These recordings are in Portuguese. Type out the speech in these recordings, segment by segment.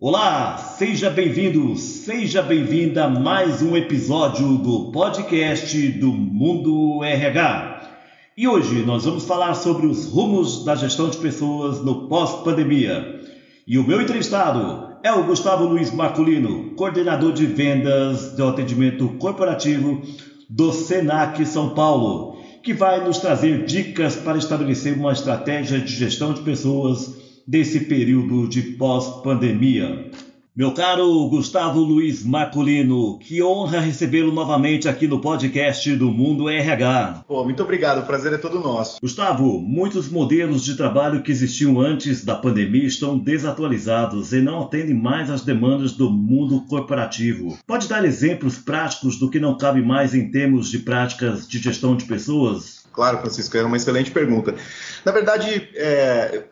Olá, seja bem-vindo, seja bem-vinda a mais um episódio do podcast do Mundo RH. E hoje nós vamos falar sobre os rumos da gestão de pessoas no pós-pandemia. E o meu entrevistado é o Gustavo Luiz Marculino, coordenador de vendas do atendimento corporativo do Senac São Paulo, que vai nos trazer dicas para estabelecer uma estratégia de gestão de pessoas desse período de pós-pandemia. Meu caro Gustavo Luiz Maculino, que honra recebê-lo novamente aqui no podcast do Mundo RH. Pô, muito obrigado, o prazer é todo nosso. Gustavo, muitos modelos de trabalho que existiam antes da pandemia estão desatualizados e não atendem mais às demandas do mundo corporativo. Pode dar exemplos práticos do que não cabe mais em termos de práticas de gestão de pessoas? Claro, Francisco, é uma excelente pergunta. Na verdade, é,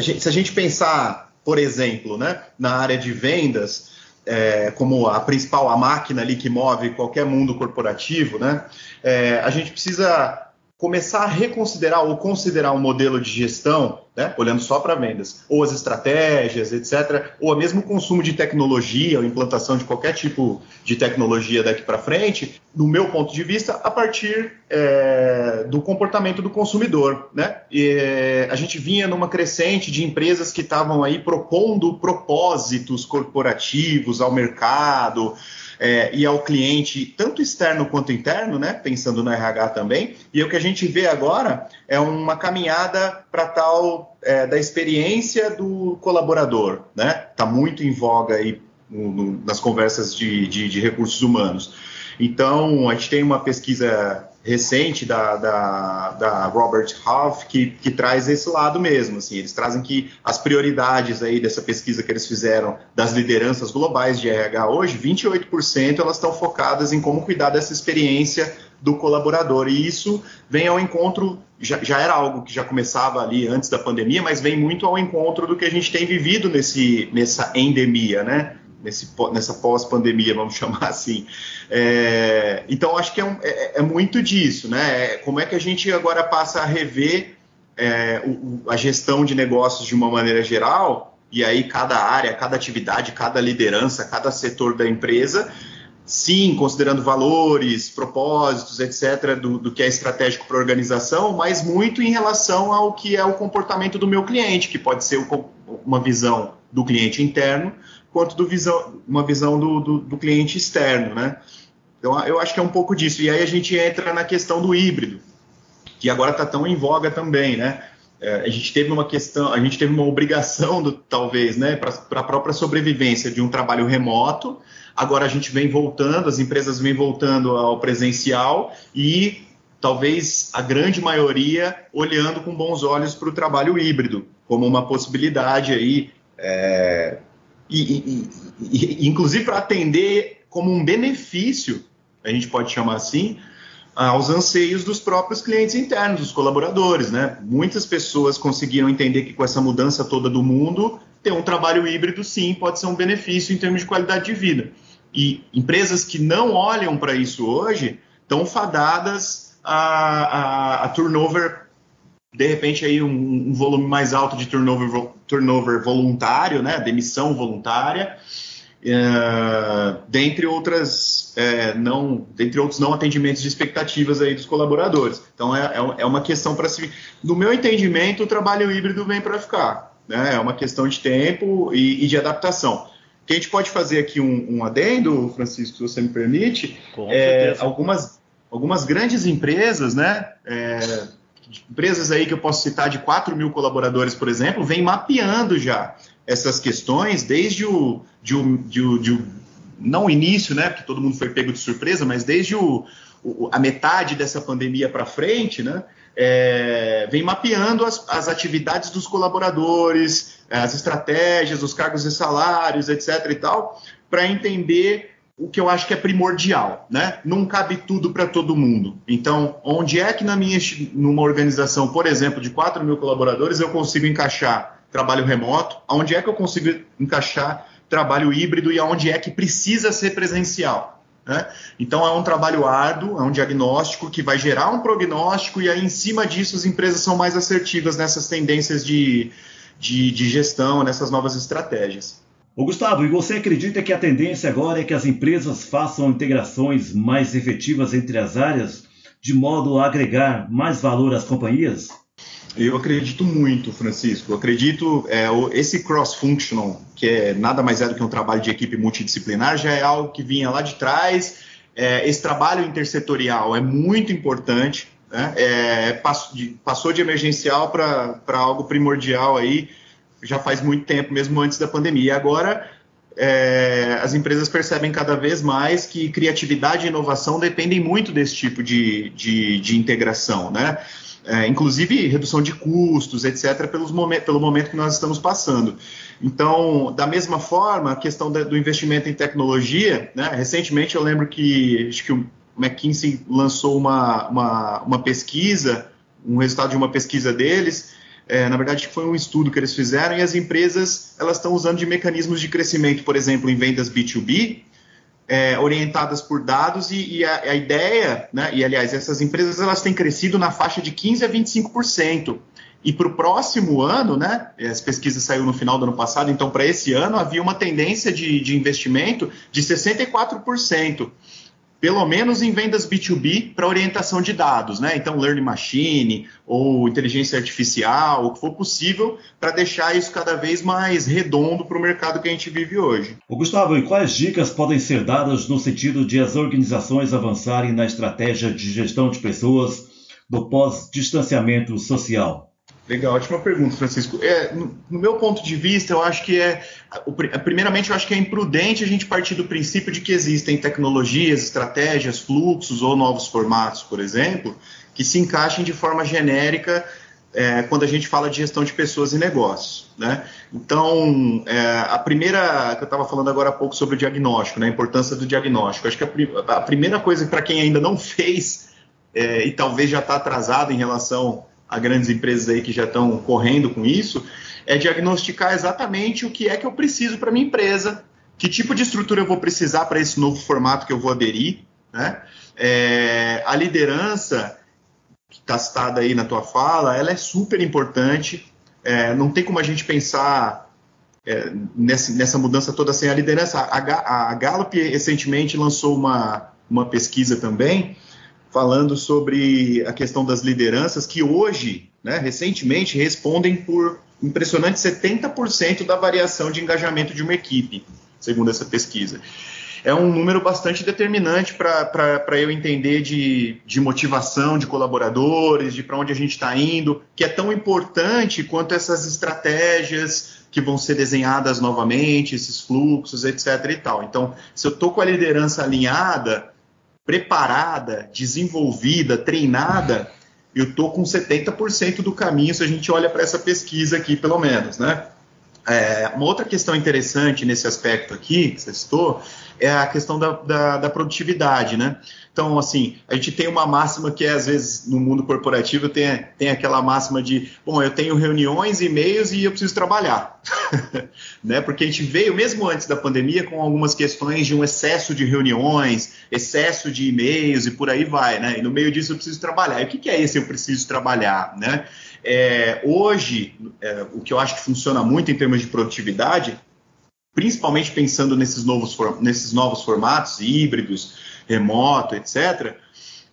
se a gente pensar, por exemplo, né, na área de vendas, é, como a principal, a máquina ali que move qualquer mundo corporativo, né, é, a gente precisa começar a reconsiderar ou considerar um modelo de gestão, né, olhando só para vendas, ou as estratégias, etc., ou mesmo o consumo de tecnologia, ou implantação de qualquer tipo de tecnologia daqui para frente, no meu ponto de vista, a partir é, do comportamento do consumidor. Né? E, é, a gente vinha numa crescente de empresas que estavam aí propondo propósitos corporativos ao mercado, é, e ao cliente, tanto externo quanto interno, né, pensando no RH também. E o que a gente vê agora é uma caminhada para tal é, da experiência do colaborador, né? Está muito em voga aí no, no, nas conversas de, de, de recursos humanos. Então, a gente tem uma pesquisa recente da, da, da Robert Half que, que traz esse lado mesmo. Assim, eles trazem que as prioridades aí dessa pesquisa que eles fizeram das lideranças globais de RH hoje, 28% elas estão focadas em como cuidar dessa experiência do colaborador. E isso vem ao encontro, já, já, era algo que já começava ali antes da pandemia, mas vem muito ao encontro do que a gente tem vivido nesse, nessa endemia, né? Nesse, nessa pós-pandemia, vamos chamar assim. É, então, acho que é, um, é, é, muito disso, né? É, como é que a gente agora passa a rever é, o, a gestão de negócios de uma maneira geral, e aí cada área, cada atividade, cada liderança, cada setor da empresa, sim, considerando valores, propósitos, etc., do, do que é estratégico para a organização, mas muito em relação ao que é o comportamento do meu cliente, que pode ser uma visão do cliente interno, quanto do visão, uma visão do, do, do cliente externo, né? Então, eu acho que é um pouco disso. E aí a gente entra na questão do híbrido, que agora está tão em voga também, né? É, a gente teve uma questão, a gente teve uma obrigação, do, talvez, né, para a própria sobrevivência de um trabalho remoto. Agora a gente vem voltando, as empresas vêm voltando ao presencial e talvez a grande maioria olhando com bons olhos para o trabalho híbrido como uma possibilidade aí é, e, e, e, inclusive para atender como um benefício, a gente pode chamar assim, aos anseios dos próprios clientes internos, dos colaboradores, né? Muitas pessoas conseguiram entender que com essa mudança toda do mundo, ter um trabalho híbrido sim pode ser um benefício em termos de qualidade de vida. E empresas que não olham para isso hoje estão fadadas a, a, a turnover de repente aí um, um, volume mais alto de turnover, turnover voluntário, né, demissão voluntária, é, dentre outras é, não, dentre outros não atendimentos de expectativas aí dos colaboradores. Então é, é, é uma questão para se, no meu entendimento, o trabalho híbrido vem para ficar, né? É uma questão de tempo e, e de adaptação. O que a gente pode fazer aqui um, um adendo, Francisco, se você me permite, Com é, algumas algumas grandes empresas, né? É, empresas aí que eu posso citar de 4 mil colaboradores, por exemplo, vem mapeando já essas questões desde o, de o, de o, de o não o início, né, porque todo mundo foi pego de surpresa, mas desde o, o a metade dessa pandemia para frente, né, é, vem mapeando as, as, atividades dos colaboradores, as estratégias, os cargos e salários, etc. e tal, para entender o que eu acho que é primordial, né? Não cabe tudo para todo mundo. Então, onde é que na minha numa organização, por exemplo, de 4 mil colaboradores, eu consigo encaixar trabalho remoto, onde é que eu consigo encaixar trabalho híbrido e aonde é que precisa ser presencial. Né? Então é um trabalho árduo, é um diagnóstico que vai gerar um prognóstico e aí em cima disso as empresas são mais assertivas nessas tendências de, de, de gestão, nessas novas estratégias. Ô Gustavo, e você acredita que a tendência agora é que as empresas façam integrações mais efetivas entre as áreas, de modo a agregar mais valor às companhias? Eu acredito muito, Francisco. Eu acredito é, esse cross-functional, que é nada mais é do que um trabalho de equipe multidisciplinar, já é algo que vinha lá de trás. É, esse trabalho intersetorial é muito importante. Né? É, de, passou de emergencial para algo primordial aí já faz muito tempo, mesmo antes da pandemia. E agora é, as empresas percebem cada vez mais que criatividade e inovação dependem muito desse tipo de, de, de integração, né? É, inclusive redução de custos, etc., pelos momen pelo momento que nós estamos passando. Então, da mesma forma, a questão da, do investimento em tecnologia, né? recentemente eu lembro que acho que o McKinsey lançou uma, uma, uma pesquisa, um resultado de uma pesquisa deles, é, na verdade foi um estudo que eles fizeram e as empresas elas estão usando de mecanismos de crescimento, por exemplo, em vendas B2B, é, orientadas por dados e, e a, a, ideia, né, e aliás, essas empresas elas têm crescido na faixa de 15% a 25%. E para o próximo ano, né, as pesquisas saiu no final do ano passado, então para esse ano havia uma tendência de, de investimento de 64% pelo menos em vendas B2B para orientação de dados, né? Então, Learning Machine ou inteligência artificial, o que for possível, para deixar isso cada vez mais redondo para o mercado que a gente vive hoje. Gustavo, e quais dicas podem ser dadas no sentido de as organizações avançarem na estratégia de gestão de pessoas do pós-distanciamento social? Legal, ótima pergunta, Francisco. É, no, no, meu ponto de vista, eu acho que é. Primeiramente, eu acho que é imprudente a gente partir do princípio de que existem tecnologias, estratégias, fluxos ou novos formatos, por exemplo, que se encaixem de forma genérica é, quando a gente fala de gestão de pessoas e negócios. Né? Então, é, a primeira, que eu estava falando agora há pouco sobre o diagnóstico, né, a importância do diagnóstico. Acho que a, a primeira coisa para quem ainda não fez é, e talvez já está atrasado em relação a grandes empresas aí que já estão correndo com isso, é diagnosticar exatamente o que é que eu preciso para minha empresa, que tipo de estrutura eu vou precisar para esse novo formato que eu vou aderir, né? É, a liderança que está citada aí na tua fala, ela é super importante. É, não tem como a gente pensar é, nessa, nessa, mudança toda sem a liderança. A, a Gallup recentemente lançou uma, uma pesquisa também falando sobre a questão das lideranças, que hoje, né, recentemente, respondem por impressionante 70% da variação de engajamento de uma equipe, segundo essa pesquisa. É um número bastante determinante para eu entender de, de motivação de colaboradores, de para onde a gente está indo, que é tão importante quanto essas estratégias que vão ser desenhadas novamente, esses fluxos, etc. e tal. Então, se eu estou com a liderança alinhada, preparada, desenvolvida, treinada, eu estou com 70% do caminho se a gente olha para essa pesquisa aqui, pelo menos, né? É, uma outra questão interessante nesse aspecto aqui, que você citou, é a questão da, da, da, produtividade, né? Então, assim, a gente tem uma máxima que é, às vezes, no mundo corporativo, tem, tem aquela máxima de, bom, eu tenho reuniões, e-mails e eu preciso trabalhar, né? Porque a gente veio, mesmo antes da pandemia, com algumas questões de um excesso de reuniões, excesso de e-mails e por aí vai, né? E no meio disso eu preciso trabalhar. E o que, que é esse eu preciso trabalhar, né? É, hoje, é, o que eu acho que funciona muito em termos de produtividade principalmente pensando nesses novos, nesses novos formatos, híbridos, remoto, etc.,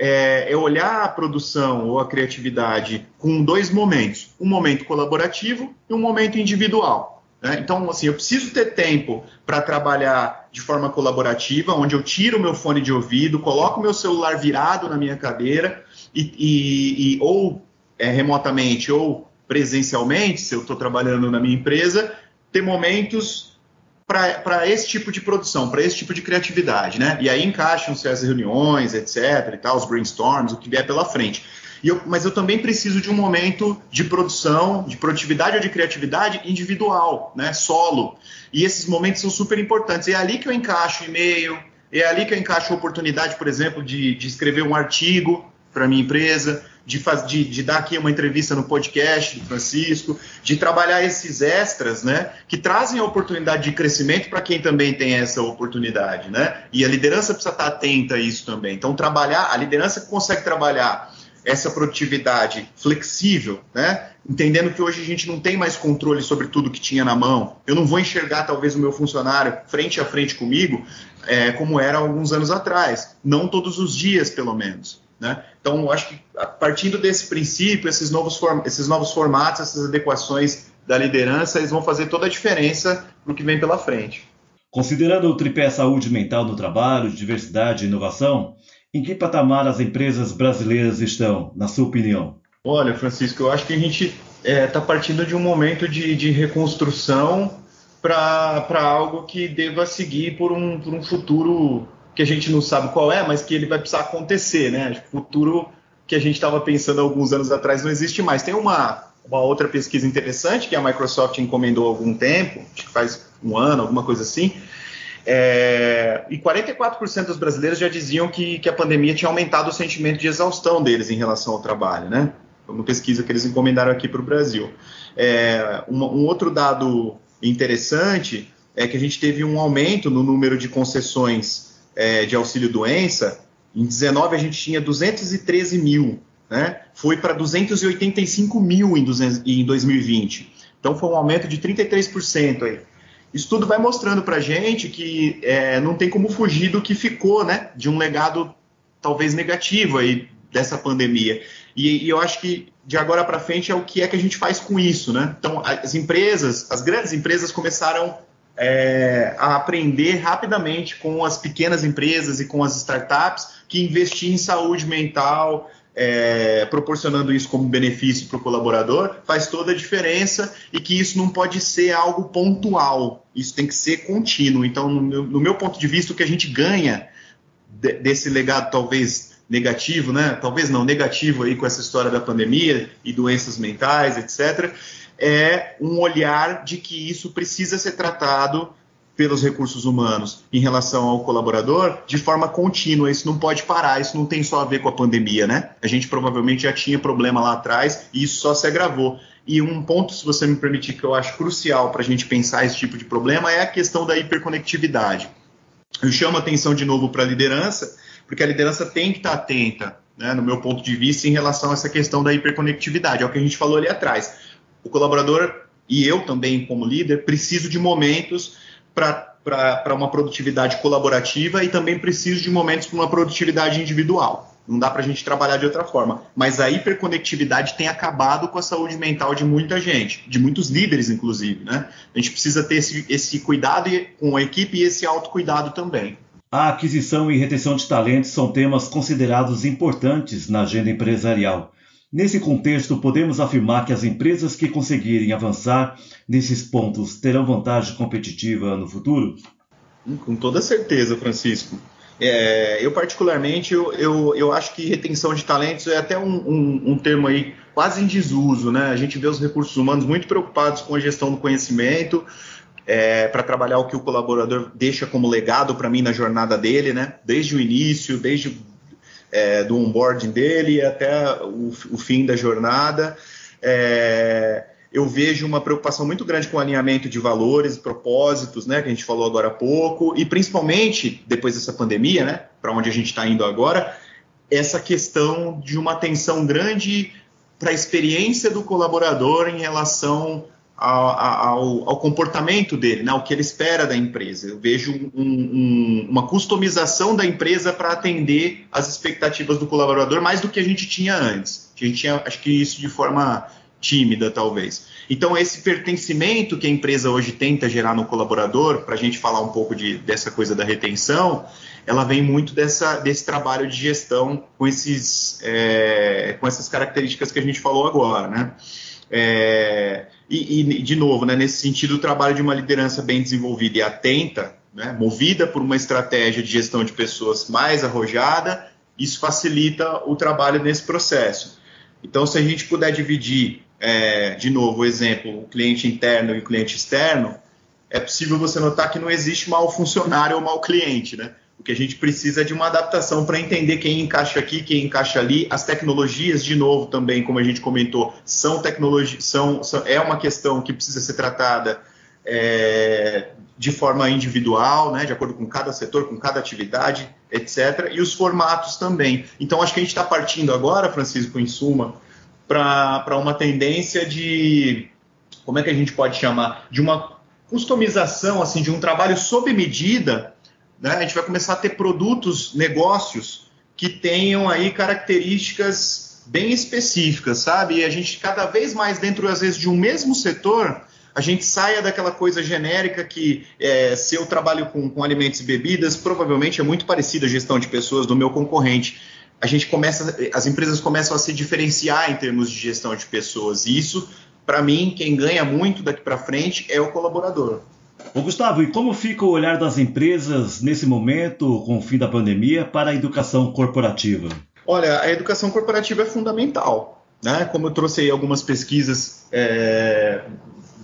é, é, olhar a produção ou a criatividade com dois momentos: um momento colaborativo e um momento individual. Né? Então, assim, eu preciso ter tempo para trabalhar de forma colaborativa, onde eu tiro meu fone de ouvido, coloco meu celular virado na minha cadeira e, e, e ou é, remotamente ou presencialmente, se eu estou trabalhando na minha empresa, ter momentos para esse tipo de produção, para esse tipo de criatividade, né? E aí encaixam-se as reuniões, etc, e tal, os brainstorms, o que vier pela frente. Eu, mas eu também preciso de um momento de produção, de produtividade ou de criatividade individual, né? Solo. E esses momentos são super importantes. É ali que eu encaixo e-mail, é ali que eu encaixo a oportunidade, por exemplo, de, de escrever um artigo para minha empresa, de, de, de, dar aqui uma entrevista no podcast do Francisco, de trabalhar esses extras, né, que trazem a oportunidade de crescimento para quem também tem essa oportunidade, né? E a liderança precisa estar atenta a isso também. Então, trabalhar, a liderança consegue trabalhar essa produtividade flexível, né? Entendendo que hoje a gente não tem mais controle sobre tudo que tinha na mão. Eu não vou enxergar talvez o meu funcionário frente a frente comigo, é, como era alguns anos atrás. Não todos os dias, pelo menos. Né? Então, acho que partindo desse princípio, esses novos, esses novos formatos, essas adequações da liderança, eles vão fazer toda a diferença no que vem pela frente. Considerando o tripé saúde mental no trabalho, diversidade e inovação, em que patamar as empresas brasileiras estão, na sua opinião? Olha, Francisco, eu acho que a gente está é, tá partindo de um momento de, de reconstrução para algo que deva seguir por um, por um futuro que a gente não sabe qual é, mas que ele vai precisar acontecer, né? O futuro que a gente estava pensando alguns anos atrás não existe mais. Tem uma, uma outra pesquisa interessante que a Microsoft encomendou há algum tempo, acho que faz um ano, alguma coisa assim, é, e 44% dos brasileiros já diziam que, que a pandemia tinha aumentado o sentimento de exaustão deles em relação ao trabalho, né? Foi uma pesquisa que eles encomendaram aqui para o Brasil. É, um, um outro dado interessante é que a gente teve um aumento no número de concessões é, de auxílio-doença. Em 19 a gente tinha 213 mil, né? foi para 285 mil em, 200, em 2020. Então foi um aumento de 33% aí. Isso tudo vai mostrando para a gente que é, não tem como fugir do que ficou, né? De um legado talvez negativo aí dessa pandemia. E, e eu acho que de agora para frente é o que é que a gente faz com isso, né? Então as empresas, as grandes empresas começaram é, a aprender rapidamente com as pequenas empresas e com as startups que investir em saúde mental, é, proporcionando isso como benefício para o colaborador, faz toda a diferença e que isso não pode ser algo pontual, isso tem que ser contínuo. Então, no meu, no meu ponto de vista, o que a gente ganha de, desse legado talvez negativo, né? Talvez não negativo aí com essa história da pandemia e doenças mentais, etc. É um olhar de que isso precisa ser tratado pelos recursos humanos em relação ao colaborador de forma contínua. Isso não pode parar, isso não tem só a ver com a pandemia, né? A gente provavelmente já tinha problema lá atrás e isso só se agravou. E um ponto, se você me permitir, que eu acho crucial para a gente pensar esse tipo de problema é a questão da hiperconectividade. Eu chamo atenção de novo para a liderança, porque a liderança tem que estar atenta, né, no meu ponto de vista, em relação a essa questão da hiperconectividade. É o que a gente falou ali atrás. O colaborador e eu também, como líder, preciso de momentos para uma produtividade colaborativa e também preciso de momentos para uma produtividade individual. Não dá para a gente trabalhar de outra forma. Mas a hiperconectividade tem acabado com a saúde mental de muita gente, de muitos líderes, inclusive. Né? A gente precisa ter esse, esse cuidado com a equipe e esse autocuidado também. A aquisição e retenção de talentos são temas considerados importantes na agenda empresarial. Nesse contexto, podemos afirmar que as empresas que conseguirem avançar nesses pontos terão vantagem competitiva no futuro? Com toda certeza, Francisco. É, eu, particularmente, eu, eu, eu, acho que retenção de talentos é até um, um, um, termo aí quase em desuso, né? A gente vê os recursos humanos muito preocupados com a gestão do conhecimento, é, para trabalhar o que o colaborador deixa como legado para mim na jornada dele, né? Desde o início, desde é, do onboarding dele até o, o fim da jornada. É, eu vejo uma preocupação muito grande com o alinhamento de valores, propósitos, né, que a gente falou agora há pouco, e principalmente depois dessa pandemia, né, para onde a gente está indo agora, essa questão de uma atenção grande para a experiência do colaborador em relação ao, ao, comportamento dele, né, o que ele espera da empresa. Eu vejo um, um, uma customização da empresa para atender as expectativas do colaborador mais do que a gente tinha antes. A gente tinha, acho que isso de forma tímida, talvez. Então, esse pertencimento que a empresa hoje tenta gerar no colaborador, para a gente falar um pouco de, dessa coisa da retenção, ela vem muito dessa, desse trabalho de gestão com, esses, é, com essas características que a gente falou agora, né? É, e, e, de novo, né, nesse sentido, o trabalho de uma liderança bem desenvolvida e atenta, né, movida por uma estratégia de gestão de pessoas mais arrojada, isso facilita o trabalho nesse processo. Então, se a gente puder dividir, é, de novo, o exemplo, o cliente interno e o cliente externo, é possível você notar que não existe mau funcionário ou mau cliente, né? O que a gente precisa é de uma adaptação para entender quem encaixa aqui, quem encaixa ali. As tecnologias, de novo, também, como a gente comentou, são tecnologias, são, são é uma questão que precisa ser tratada é, de forma individual, né, de acordo com cada setor, com cada atividade, etc. E os formatos também. Então, acho que a gente está partindo agora, Francisco, em suma, para uma tendência de, como é que a gente pode chamar? De uma customização, assim, de um trabalho sob medida. Né? A gente vai começar a ter produtos, negócios que tenham aí características bem específicas, sabe? E a gente cada vez mais dentro, às vezes, de um mesmo setor, a gente saia daquela coisa genérica que é, se eu trabalho com, com alimentos e bebidas, provavelmente é muito parecida a gestão de pessoas do meu concorrente. A gente começa, as empresas começam a se diferenciar em termos de gestão de pessoas. E isso, para mim, quem ganha muito daqui para frente é o colaborador. Ô Gustavo, e como fica o olhar das empresas nesse momento, com o fim da pandemia, para a educação corporativa? Olha, a educação corporativa é fundamental. Né? Como eu trouxe aí algumas pesquisas é,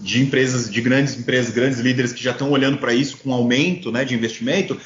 de empresas, de grandes empresas, grandes líderes que já estão olhando para isso com aumento né, de investimento,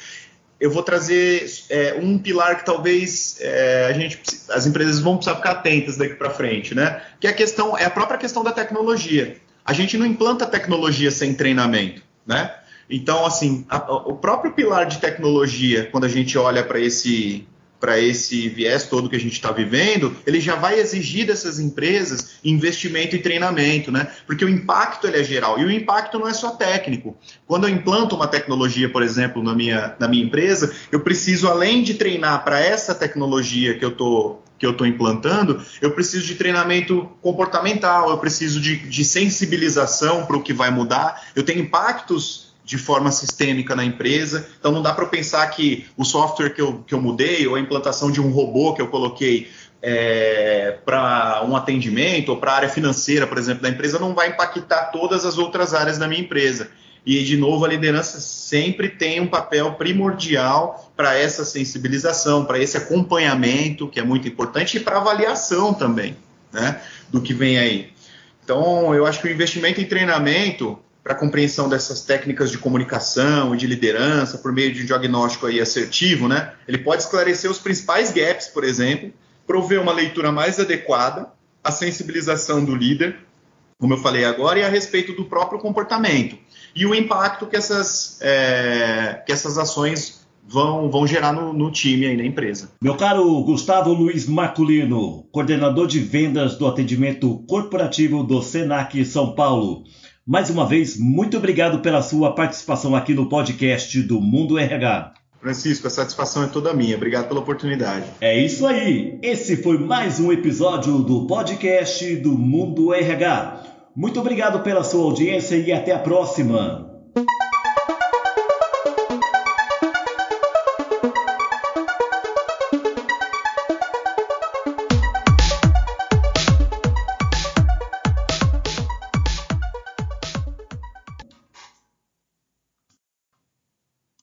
eu vou trazer é, um pilar que talvez é, a gente, as empresas vão precisar ficar atentas daqui para frente, né? Que é a questão, é a própria questão da tecnologia. A gente não implanta tecnologia sem treinamento, né? Então, assim, a, o próprio pilar de tecnologia, quando a gente olha para esse para esse viés todo que a gente está vivendo, ele já vai exigir dessas empresas investimento e treinamento, né? Porque o impacto ele é geral e o impacto não é só técnico. Quando eu implanto uma tecnologia, por exemplo, na minha, na minha empresa, eu preciso além de treinar para essa tecnologia que eu estou que eu estou implantando, eu preciso de treinamento comportamental, eu preciso de, de sensibilização para o que vai mudar, eu tenho impactos de forma sistêmica na empresa. Então não dá para pensar que o software que eu, que eu mudei ou a implantação de um robô que eu coloquei é, para um atendimento ou para a área financeira, por exemplo, da empresa, não vai impactar todas as outras áreas da minha empresa. E, de novo, a liderança sempre tem um papel primordial para essa sensibilização, para esse acompanhamento, que é muito importante, e para avaliação também né, do que vem aí. Então, eu acho que o investimento em treinamento para compreensão dessas técnicas de comunicação e de liderança por meio de um diagnóstico aí assertivo, né? Ele pode esclarecer os principais gaps, por exemplo, prover uma leitura mais adequada, a sensibilização do líder, como eu falei agora, e a respeito do próprio comportamento e o impacto que essas, é, que essas ações vão, vão gerar no, no, time aí na empresa. Meu caro Gustavo Luiz Marculino, coordenador de vendas do atendimento corporativo do Senac São Paulo. Mais uma vez, muito obrigado pela sua participação aqui no podcast do Mundo RH. Francisco, a satisfação é toda minha. Obrigado pela oportunidade. É isso aí. Esse foi mais um episódio do podcast do Mundo RH. Muito obrigado pela sua audiência e até a próxima.